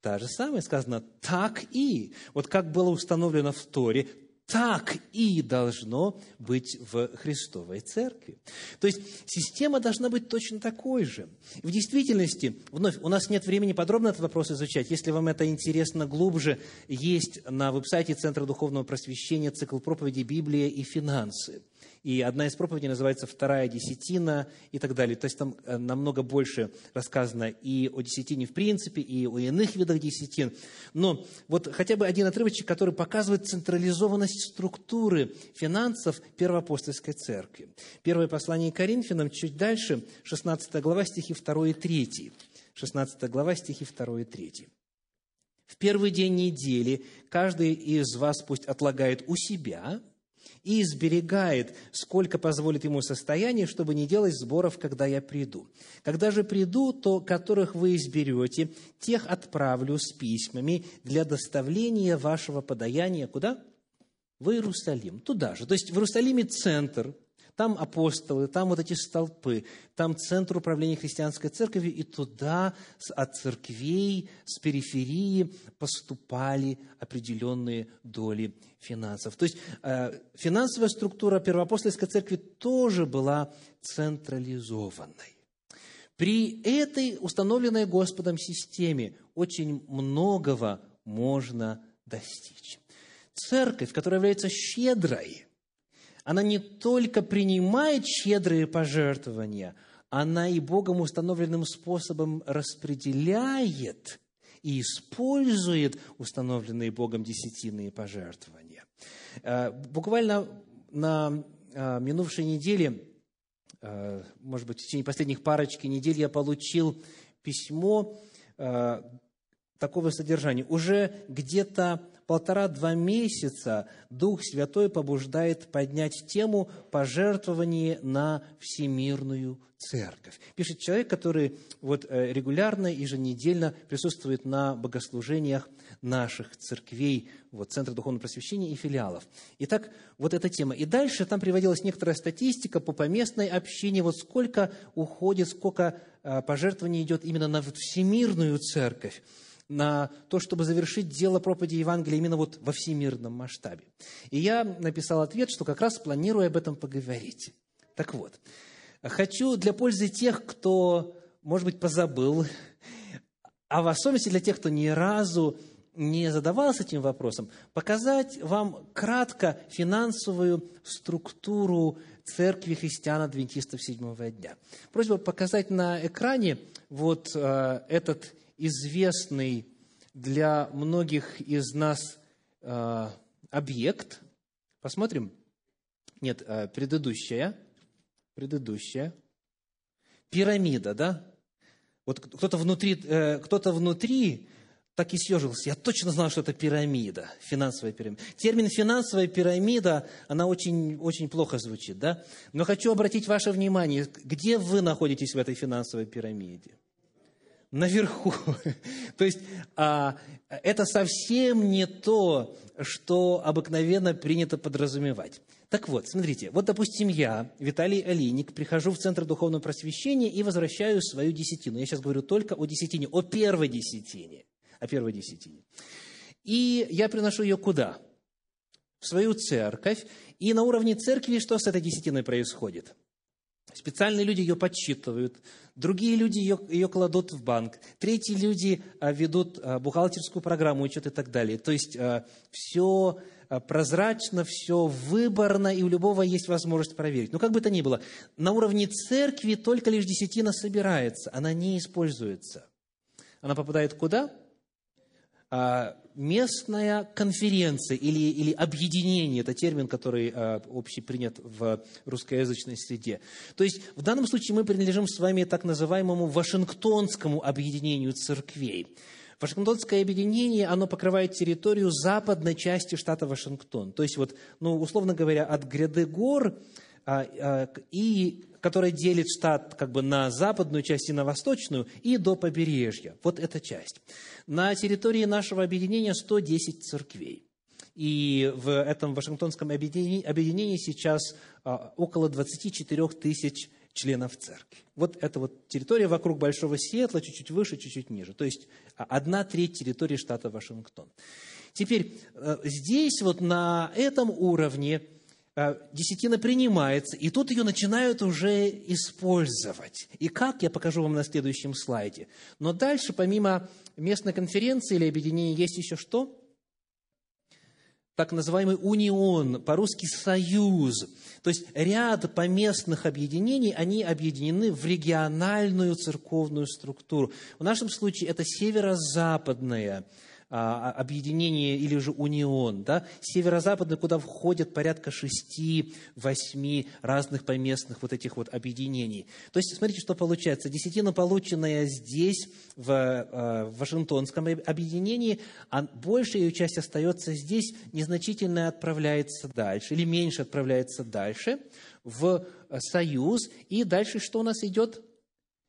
[SPEAKER 1] Та же самая сказано, так и. Вот как было установлено в Торе, так и должно быть в Христовой Церкви. То есть система должна быть точно такой же. В действительности, вновь, у нас нет времени подробно этот вопрос изучать. Если вам это интересно глубже, есть на веб-сайте Центра Духовного Просвещения цикл проповедей «Библия и финансы». И одна из проповедей называется «Вторая десятина» и так далее. То есть там э, намного больше рассказано и о десятине в принципе, и о иных видах десятин. Но вот хотя бы один отрывочек, который показывает централизованность структуры финансов Первоапостольской Церкви. Первое послание Коринфянам, чуть дальше, 16 глава, стихи 2 и 3. 16 глава, стихи 2 и 3. В первый день недели каждый из вас пусть отлагает у себя – и сберегает, сколько позволит ему состояние, чтобы не делать сборов, когда я приду. Когда же приду, то которых вы изберете, тех отправлю с письмами для доставления вашего подаяния куда? В Иерусалим, туда же. То есть в Иерусалиме центр – там апостолы, там вот эти столпы, там центр управления христианской церковью, и туда от церквей, с периферии поступали определенные доли финансов. То есть э, финансовая структура первоапостольской церкви тоже была централизованной. При этой установленной Господом системе очень многого можно достичь. Церковь, которая является щедрой, она не только принимает щедрые пожертвования, она и Богом установленным способом распределяет и использует установленные Богом десятинные пожертвования. Э, буквально на э, минувшей неделе, э, может быть, в течение последних парочки недель я получил письмо такого содержания. Уже где-то полтора-два месяца Дух Святой побуждает поднять тему пожертвования на всемирную церковь. Пишет человек, который вот э, регулярно, еженедельно присутствует на богослужениях наших церквей, вот, Центра Духовного Просвещения и филиалов. Итак, вот эта тема. И дальше там приводилась некоторая статистика по поместной общине, вот сколько уходит, сколько э, пожертвований идет именно на всемирную церковь на то, чтобы завершить дело проповеди Евангелия именно вот во всемирном масштабе. И я написал ответ, что как раз планирую об этом поговорить. Так вот, хочу для пользы тех, кто, может быть, позабыл, а в особенности для тех, кто ни разу не задавался этим вопросом, показать вам кратко финансовую структуру церкви христиан-адвентистов седьмого дня. Просьба показать на экране вот э, этот известный для многих из нас э, объект. Посмотрим. Нет, э, предыдущая. Предыдущая. Пирамида, да? Вот кто-то внутри, э, кто-то внутри так и съежился. Я точно знал, что это пирамида, финансовая пирамида. Термин «финансовая пирамида», она очень, очень плохо звучит, да? Но хочу обратить ваше внимание, где вы находитесь в этой финансовой пирамиде? Наверху. [laughs] То есть а, это совсем не то, что обыкновенно принято подразумевать. Так вот, смотрите, вот, допустим, я, Виталий Алиник, прихожу в Центр Духовного Просвещения и возвращаю свою десятину. Я сейчас говорю только о десятине, о первой десятине о первой десятине. И я приношу ее куда? В свою церковь. И на уровне церкви что с этой десятиной происходит? Специальные люди ее подсчитывают, другие люди ее, ее кладут в банк, третьи люди а, ведут а, бухгалтерскую программу, учет и так далее. То есть а, все прозрачно, все выборно, и у любого есть возможность проверить. Но как бы то ни было, на уровне церкви только лишь десятина собирается, она не используется. Она попадает куда? Местная конференция или, или объединение, это термин, который а, общепринят в русскоязычной среде. То есть в данном случае мы принадлежим с вами так называемому Вашингтонскому объединению церквей. Вашингтонское объединение, оно покрывает территорию западной части штата Вашингтон. То есть, вот, ну, условно говоря, от гряды гор и которая делит штат как бы на западную часть и на восточную, и до побережья. Вот эта часть. На территории нашего объединения 110 церквей. И в этом Вашингтонском объединении, объединении сейчас а, около 24 тысяч членов церкви. Вот это вот территория вокруг Большого Сиэтла, чуть-чуть выше, чуть-чуть ниже. То есть а, одна треть территории штата Вашингтон. Теперь э, здесь вот на этом уровне десятина принимается, и тут ее начинают уже использовать. И как, я покажу вам на следующем слайде. Но дальше, помимо местной конференции или объединения, есть еще что? Так называемый унион, по-русски союз. То есть ряд поместных объединений, они объединены в региональную церковную структуру. В нашем случае это северо-западная объединение или же унион, да, северо-западный, куда входят порядка шести-восьми разных поместных вот этих вот объединений. То есть, смотрите, что получается. Десятина, полученная здесь, в, а, в Вашингтонском объединении, а большая ее часть остается здесь, незначительно отправляется дальше, или меньше отправляется дальше, в Союз, и дальше что у нас идет?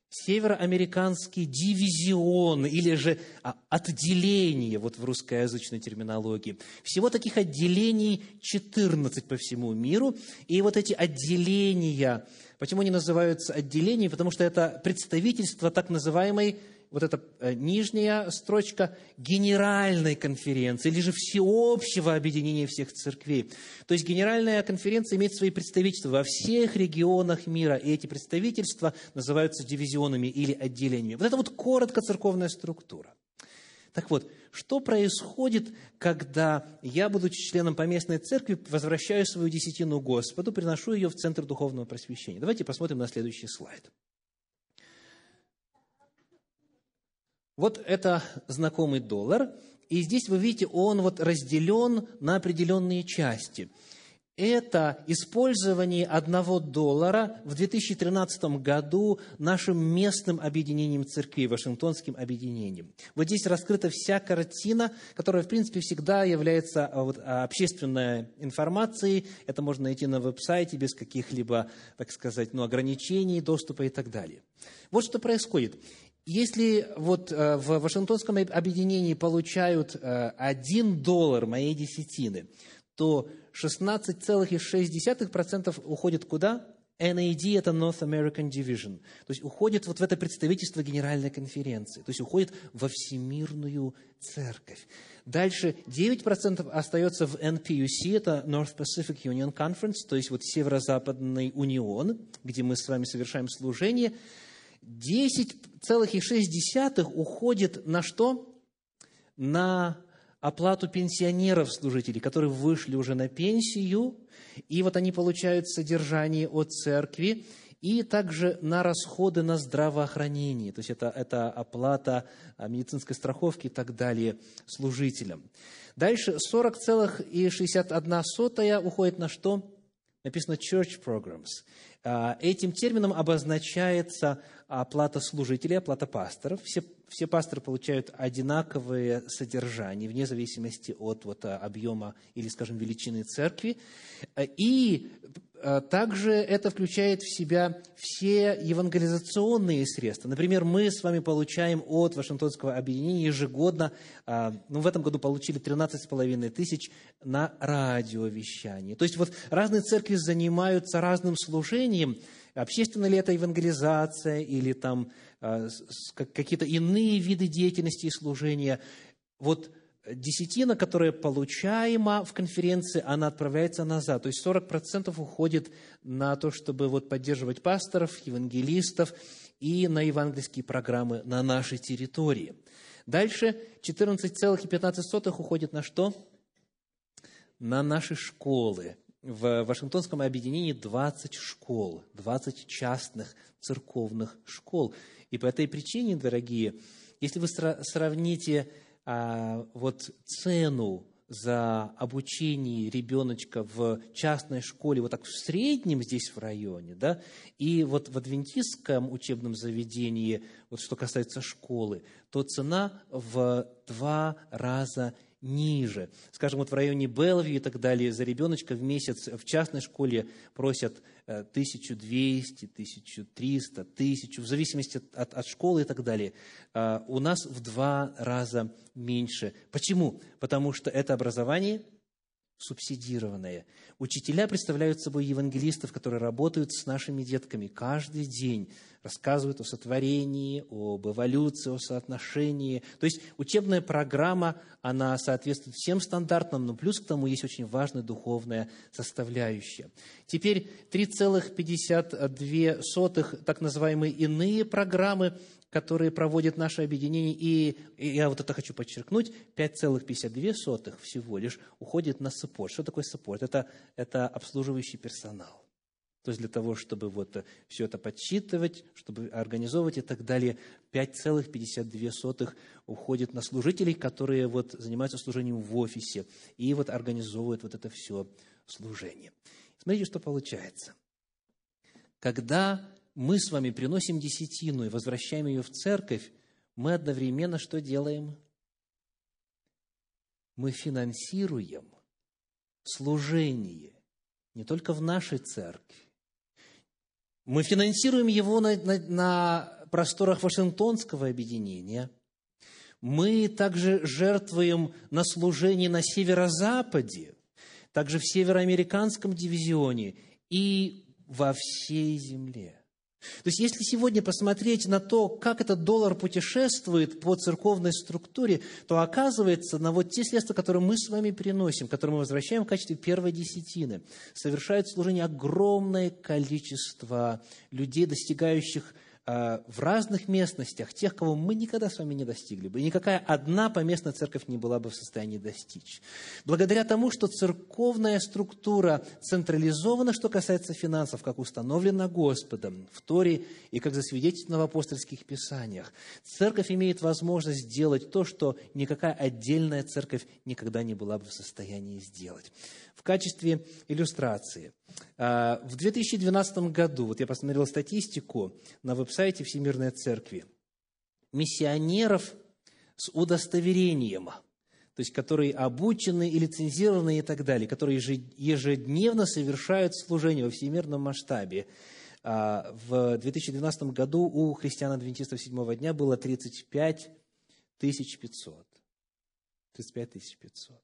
[SPEAKER 1] Североамериканский дивизион или же а, отделение, вот в русскоязычной терминологии. Всего таких отделений 14 по всему миру. И вот эти отделения, почему они называются отделениями? Потому что это представительство так называемой вот эта э, нижняя строчка Генеральной конференции или же всеобщего объединения всех церквей. То есть Генеральная конференция имеет свои представительства во всех регионах мира, и эти представительства называются дивизионами или отделениями. Вот это вот коротко церковная структура. Так вот, что происходит, когда я, будучи членом поместной церкви, возвращаю свою десятину Господу, приношу ее в Центр Духовного Просвещения? Давайте посмотрим на следующий слайд. Вот это знакомый доллар, и здесь вы видите, он вот разделен на определенные части. Это использование одного доллара в 2013 году нашим местным объединением церквей, Вашингтонским объединением. Вот здесь раскрыта вся картина, которая, в принципе, всегда является а, а, общественной информацией. Это можно найти на веб-сайте без каких-либо, так сказать, ну, ограничений, доступа и так далее. Вот что происходит. Если вот э, в Вашингтонском объединении получают 1 э, доллар моей десятины, то 16,6% уходит куда? NAD – это North American Division. То есть уходит вот в это представительство Генеральной конференции. То есть уходит во Всемирную Церковь. Дальше 9% остается в NPUC, это North Pacific Union Conference, то есть вот Северо-Западный унион, где мы с вами совершаем служение – 10,6 уходит на что? На оплату пенсионеров служителей, которые вышли уже на пенсию, и вот они получают содержание от церкви, и также на расходы на здравоохранение, то есть это, это оплата а, медицинской страховки и так далее служителям. Дальше 40,61 уходит на что? Написано church programs. А, этим термином обозначается оплата служителей, оплата пасторов. Все, все пасторы получают одинаковые содержания, вне зависимости от вот, объема или, скажем, величины церкви. И а, также это включает в себя все евангелизационные средства. Например, мы с вами получаем от Вашингтонского объединения ежегодно, а, ну, в этом году получили 13,5 тысяч на радиовещание. То есть вот разные церкви занимаются разным служением, общественна ли это евангелизация или там а, какие-то иные виды деятельности и служения. Вот десятина, которая получаема в конференции, она отправляется назад. То есть 40% уходит на то, чтобы вот поддерживать пасторов, евангелистов и на евангельские программы на нашей территории. Дальше 14,15 уходит на что? На наши школы. В Вашингтонском объединении 20 школ, 20 частных церковных школ. И по этой причине, дорогие, если вы сравните а, вот цену за обучение ребеночка в частной школе, вот так в среднем здесь в районе, да, и вот в адвентистском учебном заведении, вот что касается школы, то цена в два раза ниже. Скажем, вот в районе Белвью и так далее за ребеночка в месяц в частной школе просят 1200, 1300, 1000, в зависимости от, от школы и так далее. А, у нас в два раза меньше. Почему? Потому что это образование – субсидированное. Учителя представляют собой евангелистов, которые работают с нашими детками каждый день, рассказывают о сотворении, об эволюции, о соотношении. То есть учебная программа, она соответствует всем стандартам, но плюс к тому есть очень важная духовная составляющая. Теперь 3,52 так называемые иные программы – которые проводит наше объединение, и, и я вот это хочу подчеркнуть, 5,52 всего лишь уходит на саппорт. Что такое саппорт? Это, это обслуживающий персонал. То есть для того, чтобы вот все это подсчитывать, чтобы организовывать и так далее, 5,52 уходит на служителей, которые вот занимаются служением в офисе и вот организовывают вот это все служение. Смотрите, что получается. Когда мы с вами приносим десятину и возвращаем ее в церковь, мы одновременно что делаем? Мы финансируем служение не только в нашей церкви. Мы финансируем его на, на, на просторах Вашингтонского объединения. Мы также жертвуем на служение на северо-западе, также в североамериканском дивизионе и во всей земле. То есть, если сегодня посмотреть на то, как этот доллар путешествует по церковной структуре, то оказывается, на вот те средства, которые мы с вами приносим, которые мы возвращаем в качестве первой десятины, совершают служение огромное количество людей, достигающих в разных местностях тех, кого мы никогда с вами не достигли бы. И никакая одна поместная церковь не была бы в состоянии достичь. Благодаря тому, что церковная структура централизована, что касается финансов, как установлено Господом в Торе и как засвидетельствовано в апостольских писаниях, церковь имеет возможность сделать то, что никакая отдельная церковь никогда не была бы в состоянии сделать в качестве иллюстрации. А, в 2012 году, вот я посмотрел статистику на веб-сайте Всемирной Церкви, миссионеров с удостоверением, то есть которые обучены и лицензированы и так далее, которые ежедневно совершают служение во всемирном масштабе. А, в 2012 году у христиан-адвентистов седьмого дня было 35 500. 35 500.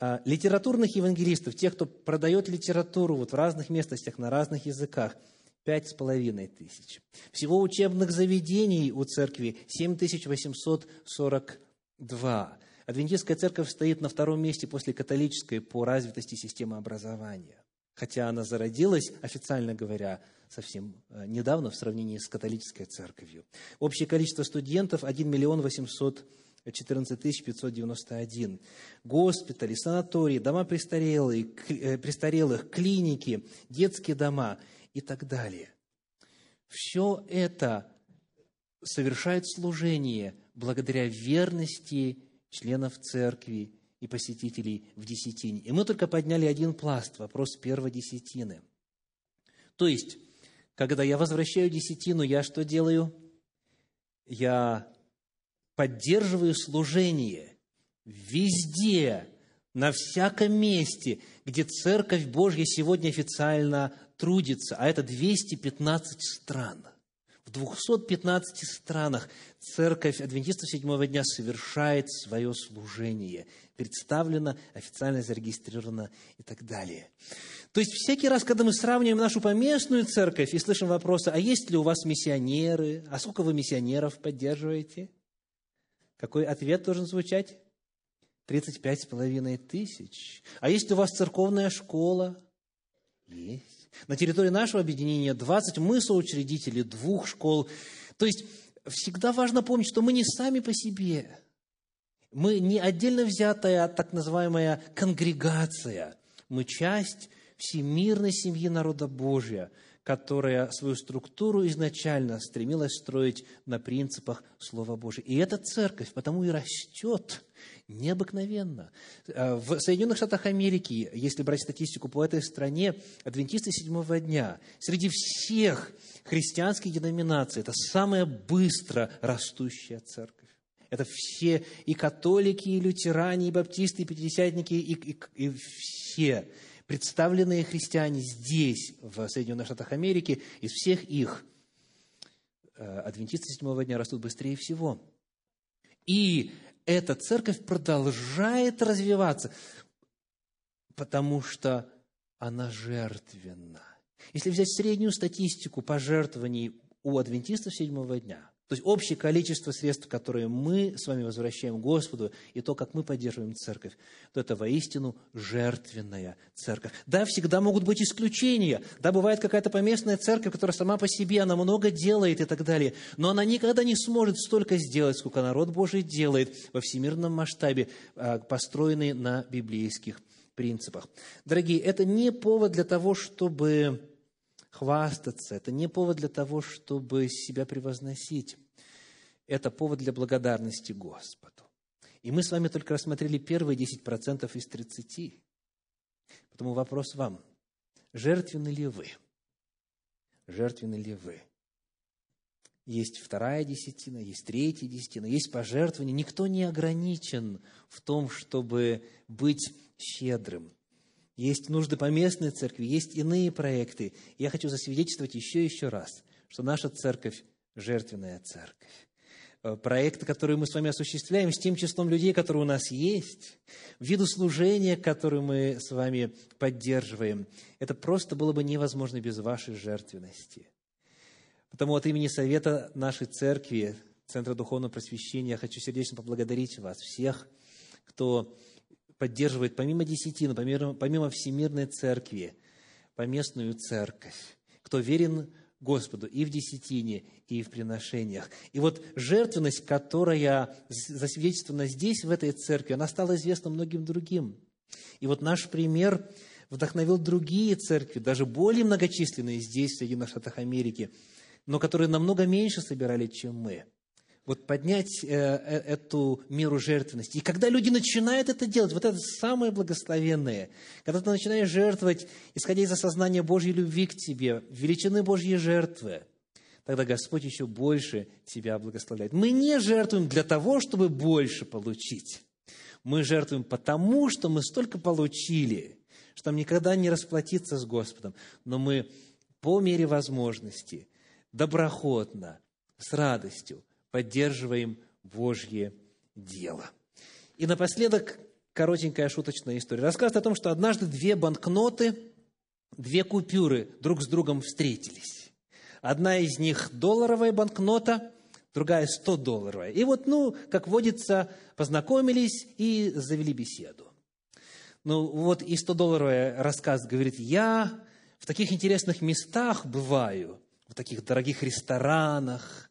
[SPEAKER 1] А, литературных евангелистов, тех, кто продает литературу вот в разных местностях, на разных языках, пять с половиной тысяч. Всего учебных заведений у церкви 7842. Адвентистская церковь стоит на втором месте после католической по развитости системы образования. Хотя она зародилась, официально говоря, совсем э, недавно в сравнении с католической церковью. Общее количество студентов 1 миллион 800 14 591. Госпитали, санатории, дома престарелых, э, престарелых, клиники, детские дома и так далее. все это совершает служение благодаря верности членов церкви и посетителей в десятине. И мы только подняли один пласт, вопрос первой десятины. То есть, когда я возвращаю десятину, я что делаю? Я поддерживаю служение везде, на всяком месте, где Церковь Божья сегодня официально трудится, а это 215 стран. В 215 странах Церковь Адвентистов седьмого дня совершает свое служение, представлена, официально зарегистрирована и так далее. То есть всякий раз, когда мы сравниваем нашу поместную церковь и слышим вопросы, а есть ли у вас миссионеры, а сколько вы миссионеров поддерживаете? Какой ответ должен звучать? 35 с половиной тысяч. А есть у вас церковная школа? Есть. На территории нашего объединения 20, мы соучредители двух школ. То есть всегда важно помнить, что мы не сами по себе. Мы не отдельно взятая так называемая конгрегация. Мы часть всемирной семьи народа Божия, которая свою структуру изначально стремилась строить на принципах Слова Божия. И эта церковь потому и растет необыкновенно. Э, в Соединенных Штатах Америки, если брать статистику по этой стране, адвентисты седьмого дня среди всех христианских деноминаций это самая быстро растущая церковь. Это все и католики, и лютеране, и баптисты, и пятидесятники, и, и, и все представленные христиане здесь, в Соединенных Штатах Америки, из всех их, э, адвентисты седьмого дня растут быстрее всего. И эта церковь продолжает развиваться, потому что она жертвенна. Если взять среднюю статистику пожертвований у адвентистов седьмого дня, то есть общее количество средств, которые мы с вами возвращаем Господу, и то, как мы поддерживаем церковь, то это воистину жертвенная церковь. Да, всегда могут быть исключения. Да, бывает какая-то поместная церковь, которая сама по себе, она много делает и так далее. Но она никогда не сможет столько сделать, сколько народ Божий делает во всемирном масштабе, а, построенный на библейских принципах. Дорогие, это не повод для того, чтобы хвастаться, это не повод для того, чтобы себя превозносить. Это повод для благодарности Господу. И мы с вами только рассмотрели первые 10% из 30. Поэтому вопрос вам. Жертвенны ли вы? Жертвенны ли вы? Есть вторая десятина, есть третья десятина, есть пожертвование. Никто не ограничен в том, чтобы быть щедрым. Есть нужды по местной церкви, есть иные проекты. Я хочу засвидетельствовать еще и еще раз, что наша церковь – жертвенная церковь. Э, проекты, которые мы с вами осуществляем, с тем числом людей, которые у нас есть, виду служения, которые мы с вами поддерживаем, это просто было бы невозможно без вашей жертвенности. Потому от имени Совета нашей Церкви, Центра Духовного Просвещения, я хочу сердечно поблагодарить вас всех, кто поддерживает помимо десятины, помимо, помимо Всемирной Церкви, поместную церковь, кто верен Господу и в десятине, и в приношениях. И вот жертвенность, которая засвидетельствована здесь, в этой церкви, она стала известна многим другим. И вот наш пример вдохновил другие церкви, даже более многочисленные здесь, в Соединенных Штатах Америки, но которые намного меньше собирали, чем мы вот поднять э, э, эту меру жертвенности. И когда люди начинают это делать, вот это самое благословенное, когда ты начинаешь жертвовать, исходя из осознания Божьей любви к тебе, величины Божьей жертвы, тогда Господь еще больше тебя благословляет. Мы не жертвуем для того, чтобы больше получить. Мы жертвуем потому, что мы столько получили, что нам никогда не расплатиться с Господом. Но мы по мере возможности, доброходно, с радостью поддерживаем Божье дело. И напоследок коротенькая шуточная история. Рассказывает о том, что однажды две банкноты, две купюры друг с другом встретились. Одна из них долларовая банкнота, другая 100-долларовая. И вот, ну, как водится, познакомились и завели беседу. Ну, вот и 100-долларовый рассказ говорит, я в таких интересных местах бываю, в таких дорогих ресторанах,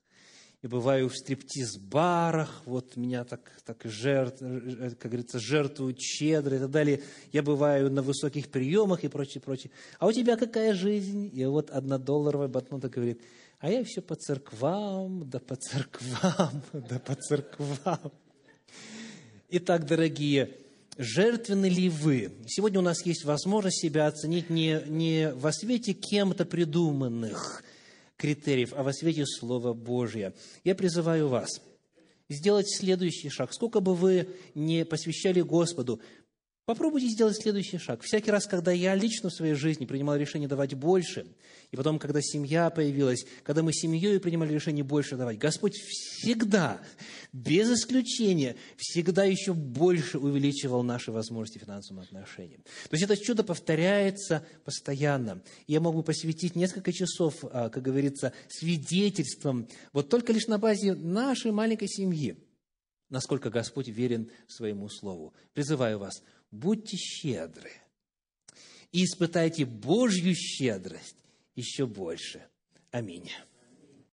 [SPEAKER 1] и бываю в стриптиз-барах, вот меня так, так жертв, как говорится, жертвуют щедро и так далее. Я бываю на высоких приемах и прочее, прочее. А у тебя какая жизнь? И вот одна долларовая банкнота говорит, А я все по церквам, да по церквам, [laughs] да по церквам. Итак, дорогие, жертвенны ли вы? Сегодня у нас есть возможность себя оценить не, не во свете кем-то придуманных критериев, а во свете Слова Божия. Я призываю вас сделать следующий шаг. Сколько бы вы не посвящали Господу, Попробуйте сделать следующий шаг. Всякий раз, когда я лично в своей жизни принимал решение давать больше, и потом, когда семья появилась, когда мы семьей принимали решение больше давать, Господь всегда, без исключения, всегда еще больше увеличивал наши возможности в финансовом отношении. То есть это чудо повторяется постоянно. И я могу посвятить несколько часов, а, как говорится, свидетельством, вот только лишь на базе нашей маленькой семьи, насколько Господь верен своему Слову. Призываю вас, будьте щедры и испытайте Божью щедрость еще больше. Аминь.